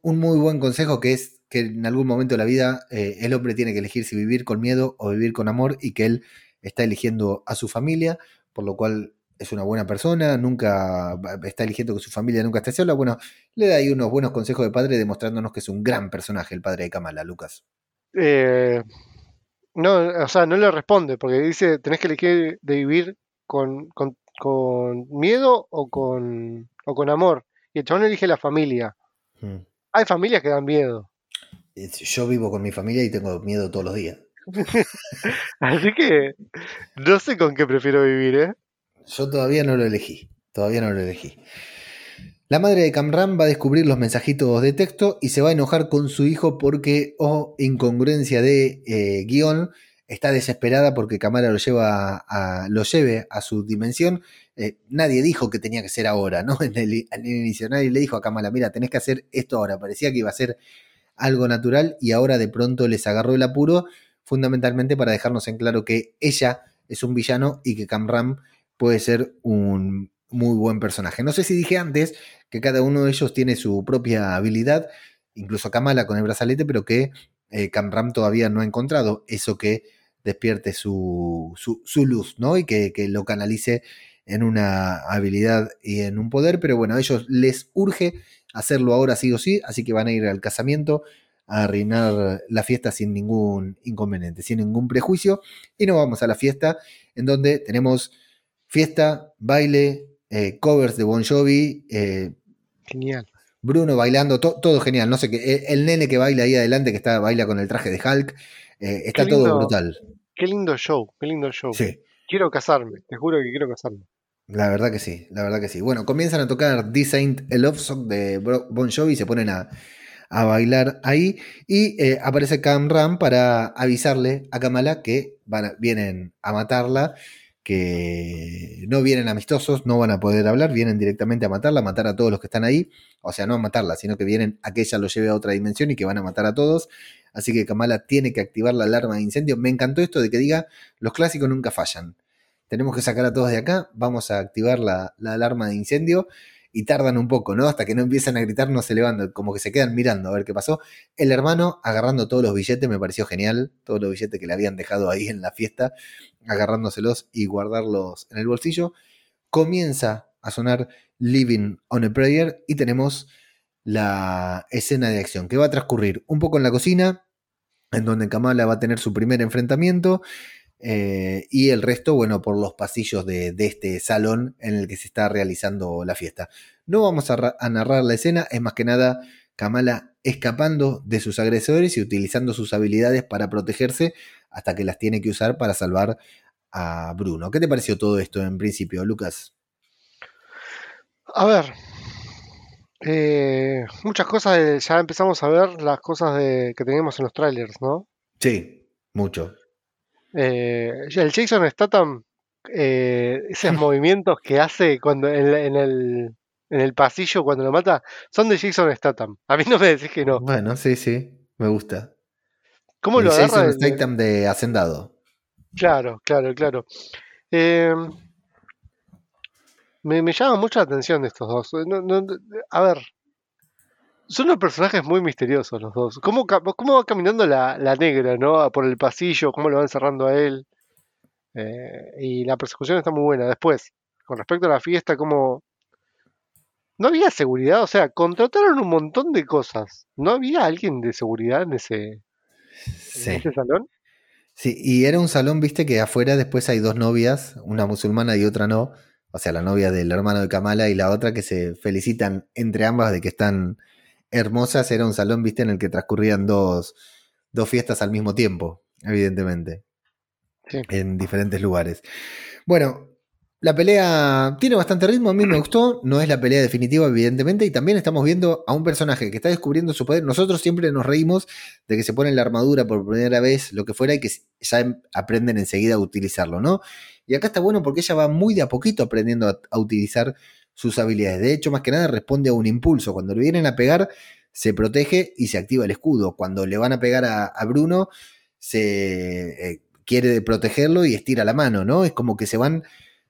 Speaker 2: un- muy buen consejo que es que en algún momento de la vida eh, el hombre tiene que elegir si vivir con miedo o vivir con amor y que él está eligiendo a su familia, por lo cual es una buena persona, nunca está eligiendo que su familia nunca esté sola. Bueno, le da ahí unos buenos consejos de padre demostrándonos que es un gran personaje el padre de Kamala, Lucas.
Speaker 1: eh, no, o sea, no le responde, porque dice, tenés que elegir de vivir con, con, con miedo o con, o con amor. Y el chabón elige la familia.
Speaker 2: Mm.
Speaker 1: Hay familias que dan miedo.
Speaker 2: Yo vivo con mi familia y tengo miedo todos los días.
Speaker 1: Así que no sé con qué prefiero vivir, ¿eh?
Speaker 2: Yo todavía no lo elegí. Todavía no lo elegí. La madre de Camram va a descubrir los mensajitos de texto y se va a enojar con su hijo porque, oh, incongruencia de eh, guion, está desesperada porque Kamala lo, lleva a, lo lleve a su dimensión. Eh, nadie dijo que tenía que ser ahora, ¿no? En el, en inicio nadie le dijo a Kamala, mira, tenés que hacer esto ahora. Parecía que iba a ser algo natural y ahora de pronto les agarró el apuro, fundamentalmente para dejarnos en claro que ella es un villano y que Camram puede ser un muy buen personaje. No sé si dije antes que cada uno de ellos tiene su propia habilidad, incluso Kamala con el brazalete, pero que eh, Camram todavía no ha encontrado eso que despierte su, su, luz, ¿no? Y que, que, lo canalice en una habilidad y en un poder, pero bueno, a ellos les urge hacerlo ahora sí o sí, así que van a ir al casamiento a reinar la fiesta sin ningún inconveniente, sin ningún prejuicio, y nos vamos a la fiesta en donde tenemos fiesta, baile, eh, covers de Bon Jovi.
Speaker 1: Eh, genial.
Speaker 2: Bruno bailando, todo genial. No sé qué. El, nene que baila ahí adelante, que está, baila con el traje de Hulk. Eh, está todo brutal.
Speaker 1: Qué lindo show, qué lindo show.
Speaker 2: Sí.
Speaker 1: Quiero casarme, te juro que quiero casarme.
Speaker 2: La verdad que sí, la verdad que sí. Bueno, comienzan a tocar This Ain't a Love Song de Bon Jovi y se ponen a, a bailar ahí. Y eh, aparece Cam Ram para avisarle a Kamala que van vienen a matarla, que no vienen amistosos, no van a poder hablar, vienen directamente a matarla, a matar a todos los que están ahí. O sea, no a matarla, sino que vienen a que ella lo lleve a otra dimensión y que van a matar a todos. Así que Kamala tiene que activar la alarma de incendio. Me encantó esto de que diga, los clásicos nunca fallan. Tenemos que sacar a todos de acá, vamos a activar la, la alarma de incendio y tardan un poco, ¿no? Hasta que no empiezan a gritar, no se levantan, como que se quedan mirando a ver qué pasó. El hermano agarrando todos los billetes, me pareció genial, todos los billetes que le habían dejado ahí en la fiesta, agarrándoselos y guardarlos en el bolsillo. Comienza a sonar Living on a Prayer y tenemos la escena de acción que va a transcurrir un poco en la cocina, en donde Kamala va a tener su primer enfrentamiento eh, y el resto, bueno, por los pasillos de, este salón en el que se está realizando la fiesta. No vamos a, narrar la escena, es más que nada Kamala escapando de sus agresores y utilizando sus habilidades para protegerse hasta que las tiene que usar para salvar a Bruno. ¿Qué te pareció todo esto en principio, Lucas?
Speaker 1: A ver, eh, muchas cosas, ya empezamos a ver las cosas que tenemos en los trailers, ¿no?
Speaker 2: Sí, mucho.
Speaker 1: Eh, el Jason Statham, eh, esos movimientos que hace cuando en, el, en el pasillo cuando lo mata, son de Jason Statham. A mí no me decís que no.
Speaker 2: Bueno, sí, sí, me gusta.
Speaker 1: ¿Cómo lo
Speaker 2: agarra? Jason Statham de Hacendado.
Speaker 1: Claro, claro, claro. Em, me, llama mucha atención de estos dos. a ver, son unos personajes muy misteriosos los dos. ¿Cómo, cómo va caminando la, negra, ¿no? Por el pasillo, cómo lo van cerrando a él. Eh, y la persecución está muy buena. Después, con respecto a la fiesta, como... No había seguridad, o sea, contrataron un montón de cosas. ¿No había alguien de seguridad en ese, en ese salón?
Speaker 2: Sí, y era un salón, viste, que afuera después hay dos novias, una musulmana y otra no. O sea, la novia del hermano de Kamala y la otra que se felicitan entre ambas de que están hermosas era un salón, viste, en el que transcurrían dos, dos fiestas al mismo tiempo, evidentemente. En diferentes lugares. Bueno, la pelea tiene bastante ritmo, a mí me gustó, no es la pelea definitiva evidentemente, y también estamos viendo a un personaje que está descubriendo su poder. Nosotros siempre nos reímos de que se pone la armadura por primera vez, lo que fuera, y que ya em, aprenden enseguida a utilizarlo, ¿no? Y acá está bueno porque ella va muy de a poquito aprendiendo a, a utilizar sus habilidades. De hecho, más que nada responde a un impulso. Cuando le vienen a pegar, se protege y se activa el escudo. Cuando le van a pegar a, Bruno, se eh, quiere protegerlo y estira la mano, ¿no? Es como que se van,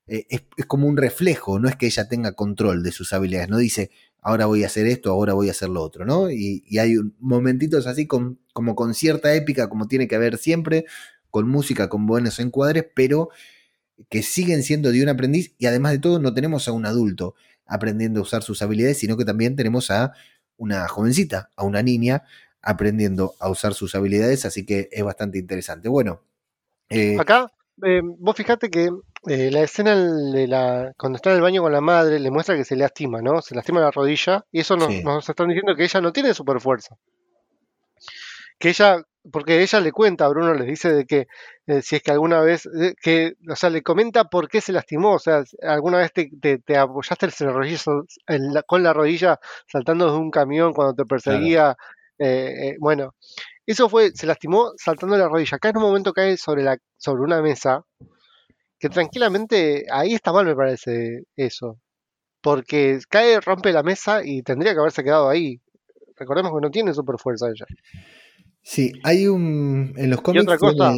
Speaker 2: eh, es, como un reflejo, no es que ella tenga control de sus habilidades, no dice, ahora voy a hacer esto, ahora voy a hacer lo otro, ¿no? Y, hay momentitos así con, como con cierta épica, como tiene que haber siempre, con música, con buenos encuadres, pero que siguen siendo de un aprendiz y además de todo no tenemos a un adulto aprendiendo a usar sus habilidades, sino que también tenemos a una jovencita, a una niña aprendiendo a usar sus habilidades, así que es bastante interesante. Bueno.
Speaker 1: Eh, Acá, eh, vos fijate que eh, la escena de la, cuando está en el baño con la madre le muestra que se lastima, ¿no? Se lastima la rodilla y eso nos, nos están diciendo que ella no tiene super fuerza. Que ella porque ella le cuenta a Bruno, les dice de que eh, si es que alguna vez, eh, que, o sea, le comenta por qué se lastimó, o sea, alguna vez te, te, apoyaste el rodillo, con la rodilla saltando de un camión cuando te perseguía, eh, bueno, eso fue, se lastimó saltando la rodilla. Acá en un momento cae sobre, la, sobre una mesa, que tranquilamente, ahí está mal me parece eso, porque cae, rompe la mesa y tendría que haberse quedado ahí. Recordemos que no tiene super fuerza ella.
Speaker 2: Sí, hay un. En los cómics.
Speaker 1: Y otra cosa.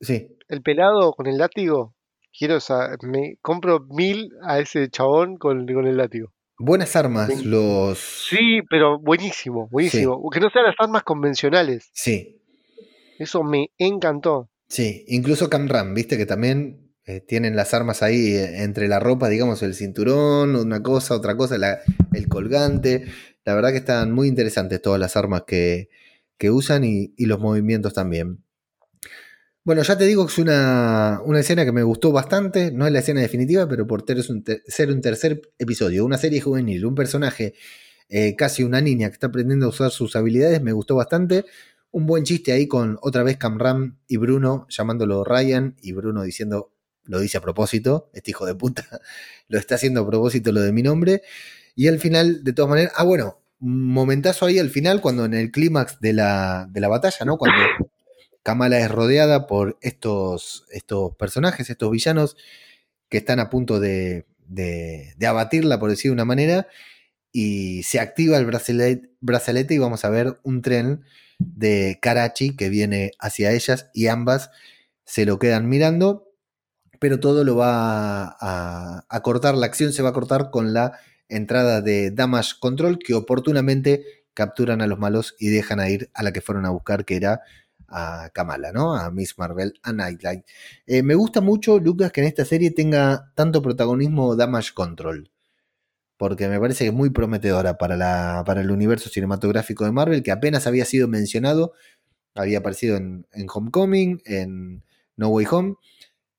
Speaker 1: Sí. El pelado con el látigo. Quiero, o me compro mil a ese chabón con, el látigo.
Speaker 2: Buenas armas, los.
Speaker 1: Sí, pero buenísimo, buenísimo. Que no sean las armas convencionales.
Speaker 2: Sí.
Speaker 1: Eso me encantó.
Speaker 2: Sí, incluso Camram, viste que también eh, tienen las armas ahí eh, entre la ropa, digamos, el cinturón, una cosa, otra cosa, el colgante. La verdad que están muy interesantes todas las armas que, que usan y, los movimientos también. Bueno, ya te digo que es una, escena que me gustó bastante, no es la escena definitiva, pero por ser un tercer episodio, una serie juvenil, un personaje, eh, casi una niña que está aprendiendo a usar sus habilidades, me gustó bastante. Un buen chiste ahí con otra vez Camram y Bruno llamándolo Ryan y Bruno diciendo, lo dice a propósito, este hijo de puta lo está haciendo a propósito lo de mi nombre. Y al final, de todas maneras, ah, bueno, momentazo ahí al final, cuando en el clímax de la, de la batalla, ¿no? Cuando Kamala es rodeada por estos, estos personajes, estos villanos que están a punto de, de, abatirla, por decir de una manera, y se activa el brazalete, brazalete y vamos a ver un tren de Karachi que viene hacia ellas y ambas se lo quedan mirando, pero todo lo va a, a cortar, la acción se va a cortar con la entrada de Damage Control que oportunamente capturan a los malos y dejan a ir a la que fueron a buscar, que era a Kamala, ¿no? A Miss Marvel, a Nightlight. Eh, me gusta mucho, Lucas, que en esta serie tenga tanto protagonismo Damage Control. Porque me parece que es muy prometedora para, la, para el universo cinematográfico de Marvel, que apenas había sido mencionado. Había aparecido en, en Homecoming, en No Way Home.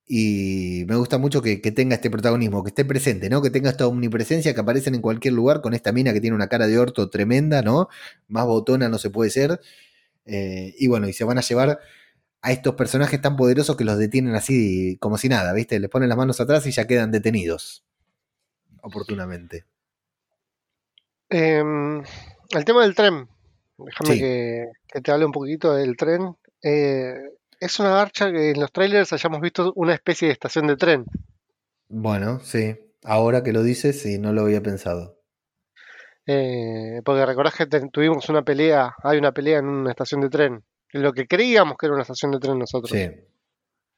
Speaker 2: Y me gusta mucho que, tenga este protagonismo, que esté presente, ¿no? Que tenga esta omnipresencia, que aparecen en cualquier lugar con esta mina que tiene una cara de orto tremenda, ¿no? Más botona no se puede ser. Eh, y bueno, y se van a llevar a estos personajes tan poderosos que los detienen así como si nada, ¿viste? Les ponen las manos atrás y ya quedan detenidos. Oportunamente.
Speaker 1: Em, el tema del tren. Déjame que, que, te hable un poquito del tren. Eh, es una marcha que en los trailers hayamos visto una especie de estación de tren.
Speaker 2: Bueno, sí. Ahora que lo dices, sí, no lo había pensado.
Speaker 1: Eh, porque recordás que tuvimos una pelea, hay una pelea en una estación de tren. Lo que creíamos que era una estación de tren nosotros.
Speaker 2: Sí.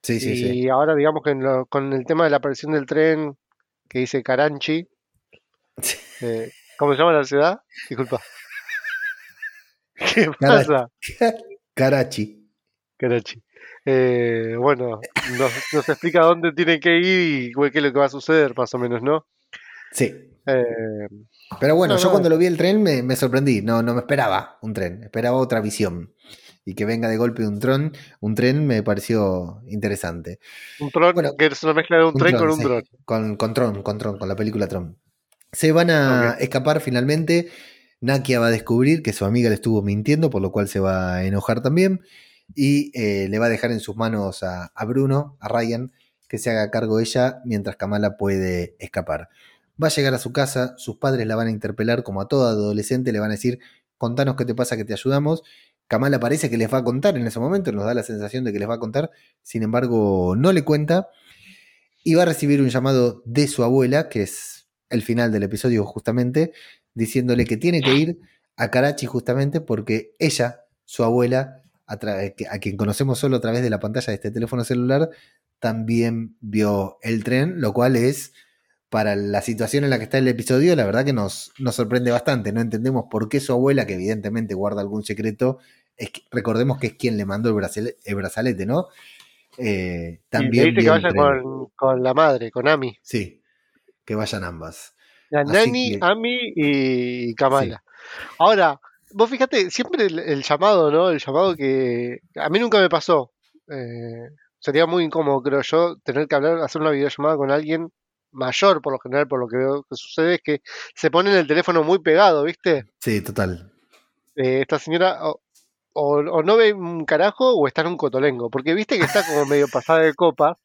Speaker 2: Sí, sí,
Speaker 1: sí. Y ahora digamos que con el tema de la aparición del tren que dice Caranchi. Eh, ¿Cómo se llama la ciudad? Disculpa. ¿Qué pasa?
Speaker 2: Karachi.
Speaker 1: Karachi. Eh, bueno, nos, explica dónde tiene que ir y qué es lo que va a suceder, más o menos, ¿no?
Speaker 2: Sí. Eh, Pero bueno, yo cuando lo vi el tren me, sorprendí, no, no me esperaba un tren, esperaba otra visión. Y que venga de golpe un tren, un tren me pareció interesante.
Speaker 1: Un tron, que es una mezcla de un, tren con un.
Speaker 2: Con, con Tron, con Tron, con la película Tron. Se van a escapar finalmente. Nakia va a descubrir que su amiga le estuvo mintiendo, por lo cual se va a enojar también y eh, le va a dejar en sus manos a, Bruno, a Ryan, que se haga cargo ella mientras Kamala puede escapar. Va a llegar a su casa, sus padres la van a interpelar como a toda adolescente, le van a decir, contanos qué te pasa, que te ayudamos. Kamala parece que les va a contar en ese momento, nos da la sensación de que les va a contar, sin embargo no le cuenta y va a recibir un llamado de su abuela, que es el final del episodio justamente, diciéndole que tiene que ir a Karachi justamente porque ella, su abuela, a, quien conocemos solo a través de la pantalla de este teléfono celular, también vio el tren, lo cual es, para la situación en la que está el episodio, la verdad que nos, nos sorprende bastante. No entendemos por qué su abuela, que evidentemente guarda algún secreto, es recordemos que es quien le mandó el, brazalete, ¿no?
Speaker 1: Eh, también dice que vaya con, la madre, con Ami.
Speaker 2: Sí, que vayan ambas.
Speaker 1: La Nani, Ami y Kamala. Ahora, vos fíjate, siempre el, llamado, ¿no? El llamado que a mí nunca me pasó. Eh, sería muy incómodo, creo yo, tener que hablar, hacer una videollamada con alguien mayor, por lo general, por lo que veo que sucede, es que se pone el teléfono muy pegado, ¿viste?
Speaker 2: Sí, total.
Speaker 1: Eh, esta señora, o, no ve un carajo o está en un cotolengo, porque viste que está como medio pasada de copa.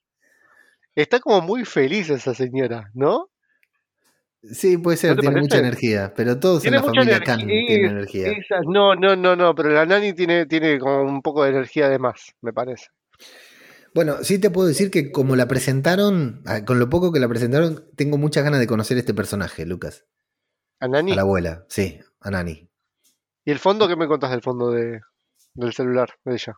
Speaker 1: Está como muy feliz esa señora, ¿no?
Speaker 2: Sí, puede ser, tiene mucha energía, pero todos en la familia Khan tienen energía.
Speaker 1: no, no, no, no, pero la Nani tiene, tiene como un poco de energía de más, me parece.
Speaker 2: Bueno, sí te puedo decir que como la presentaron, ah, con lo poco que la presentaron, tengo muchas ganas de conocer este personaje, Lucas.
Speaker 1: ¿A Nani?
Speaker 2: A la abuela, sí, a Nani.
Speaker 1: ¿Y el fondo? ¿Qué me contás del fondo de, del celular de ella?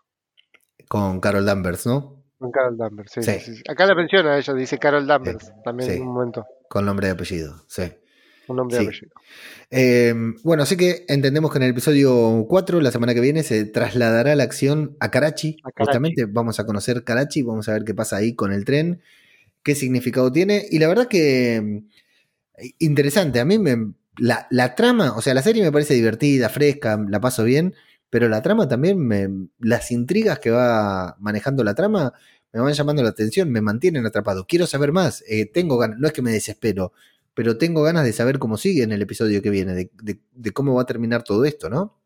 Speaker 2: Con Carol Danvers, ¿no?
Speaker 1: Con Carol Danvers, sí. Acá la menciona ella, dice Carol Danvers, también en un momento.
Speaker 2: Con nombre y apellido, sí.
Speaker 1: Con nombre y apellido.
Speaker 2: Em, bueno, así que entendemos que en el episodio 4, la semana que viene, se trasladará la acción a Karachi. Justamente vamos a conocer Karachi, vamos a ver qué pasa ahí con el tren, qué significado tiene. Y la verdad que em, interesante, a mí me, la, la, trama, o sea, la serie me parece divertida, fresca, la paso bien, pero la trama también, me, las intrigas que va manejando la trama me van llamando la atención, me mantienen atrapado. Quiero saber más, eh, tengo ganas, no es que me desespero, pero tengo ganas de saber cómo sigue en el episodio que viene, de, cómo va a terminar todo esto, ¿no?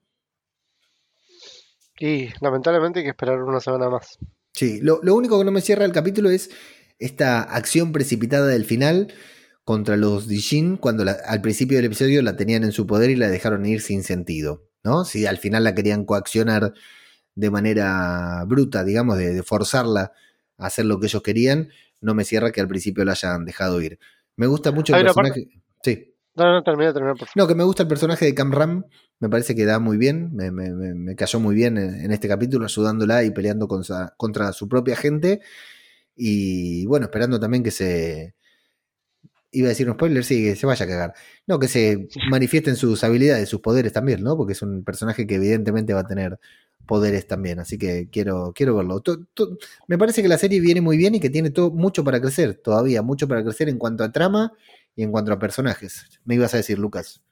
Speaker 1: Y lamentablemente hay que esperar una semana más.
Speaker 2: Sí, lo, lo único que no me cierra el capítulo es esta acción precipitada del final contra los Dijin cuando al principio del episodio la tenían en su poder y la dejaron ir sin sentido, ¿no? Si al final la querían coaccionar de manera bruta, digamos, de, forzarla a hacer lo que ellos querían, no me cierra que al principio la hayan dejado ir. Me gusta mucho el personaje. Sí.
Speaker 1: No, no, termina, termina, por
Speaker 2: No, que me gusta el personaje de Cam Ram, me parece que da muy bien, me, cayó muy bien en, este capítulo, ayudándola y peleando contra su propia gente. Y bueno, esperando también que se, iba a decir un spoiler, sí, que se vaya a cagar. No, que se manifiesten sus habilidades, sus poderes también, ¿no? Porque es un personaje que evidentemente va a tener poderes también, así que quiero, quiero verlo. me parece que la serie viene muy bien y que tiene todo, mucho para crecer, todavía, mucho para crecer en cuanto a trama y en cuanto a personajes. Me ibas a decir, Lucas.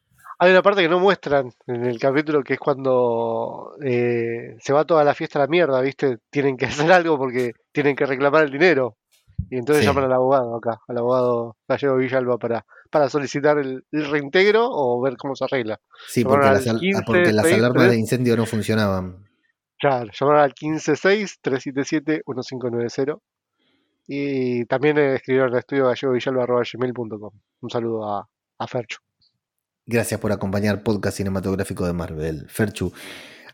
Speaker 1: Hay una parte que no muestran en el capítulo que es cuando eh, se va toda la fiesta a la mierda, ¿viste? Tienen que hacer algo porque tienen que reclamar el dinero. Y entonces llaman al abogado acá, al abogado Gallego Villalba para, para solicitar el, reintegro o ver cómo se arregla.
Speaker 2: Sí, porque, las, alarmas de incendio no funcionaban.
Speaker 1: Claro, llamaron al 156-377-1590 y también escribieron al estudio gallegovillalba.gmail.com. Un saludo a, a Ferchu.
Speaker 2: Gracias por acompañar Podcast Cinematográfico de Marvel, Ferchu.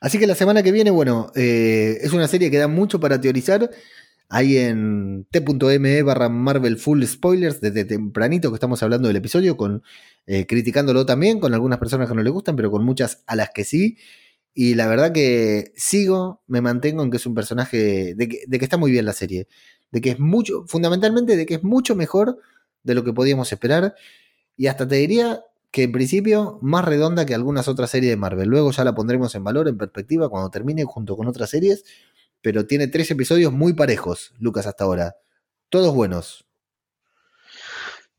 Speaker 2: Así que la semana que viene, bueno, eh, es una serie que da mucho para teorizar Ahí en t.me barra Marvel Full Spoilers, desde tempranito que estamos hablando del episodio, con eh, criticándolo también, con algunas personas que no le gustan, pero con muchas a las que sí. Y la verdad que sigo, me mantengo en que es un personaje, de que, está muy bien la serie, de que es mucho, fundamentalmente de que es mucho mejor de lo que podíamos esperar. Y hasta te diría que en principio más redonda que algunas otras series de Marvel. Luego ya la pondremos en valor, en perspectiva, cuando termine junto con otras series pero tiene tres episodios muy parejos, Lucas, hasta ahora. Todos buenos.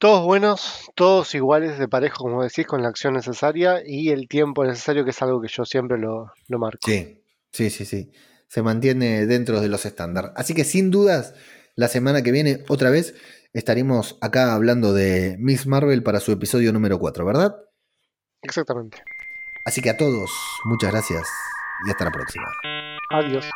Speaker 1: Todos buenos, todos iguales de parejo, como decís, con la acción necesaria y el tiempo necesario, que es algo que yo siempre lo, lo marco.
Speaker 2: Sí, sí, sí, sí. Se mantiene dentro de los estándares. Así que sin dudas, la semana que viene, otra vez, estaremos acá hablando de Miss Marvel para su episodio número 4, ¿verdad?
Speaker 1: Exactamente.
Speaker 2: Así que a todos, muchas gracias y hasta la próxima.
Speaker 1: Adiós.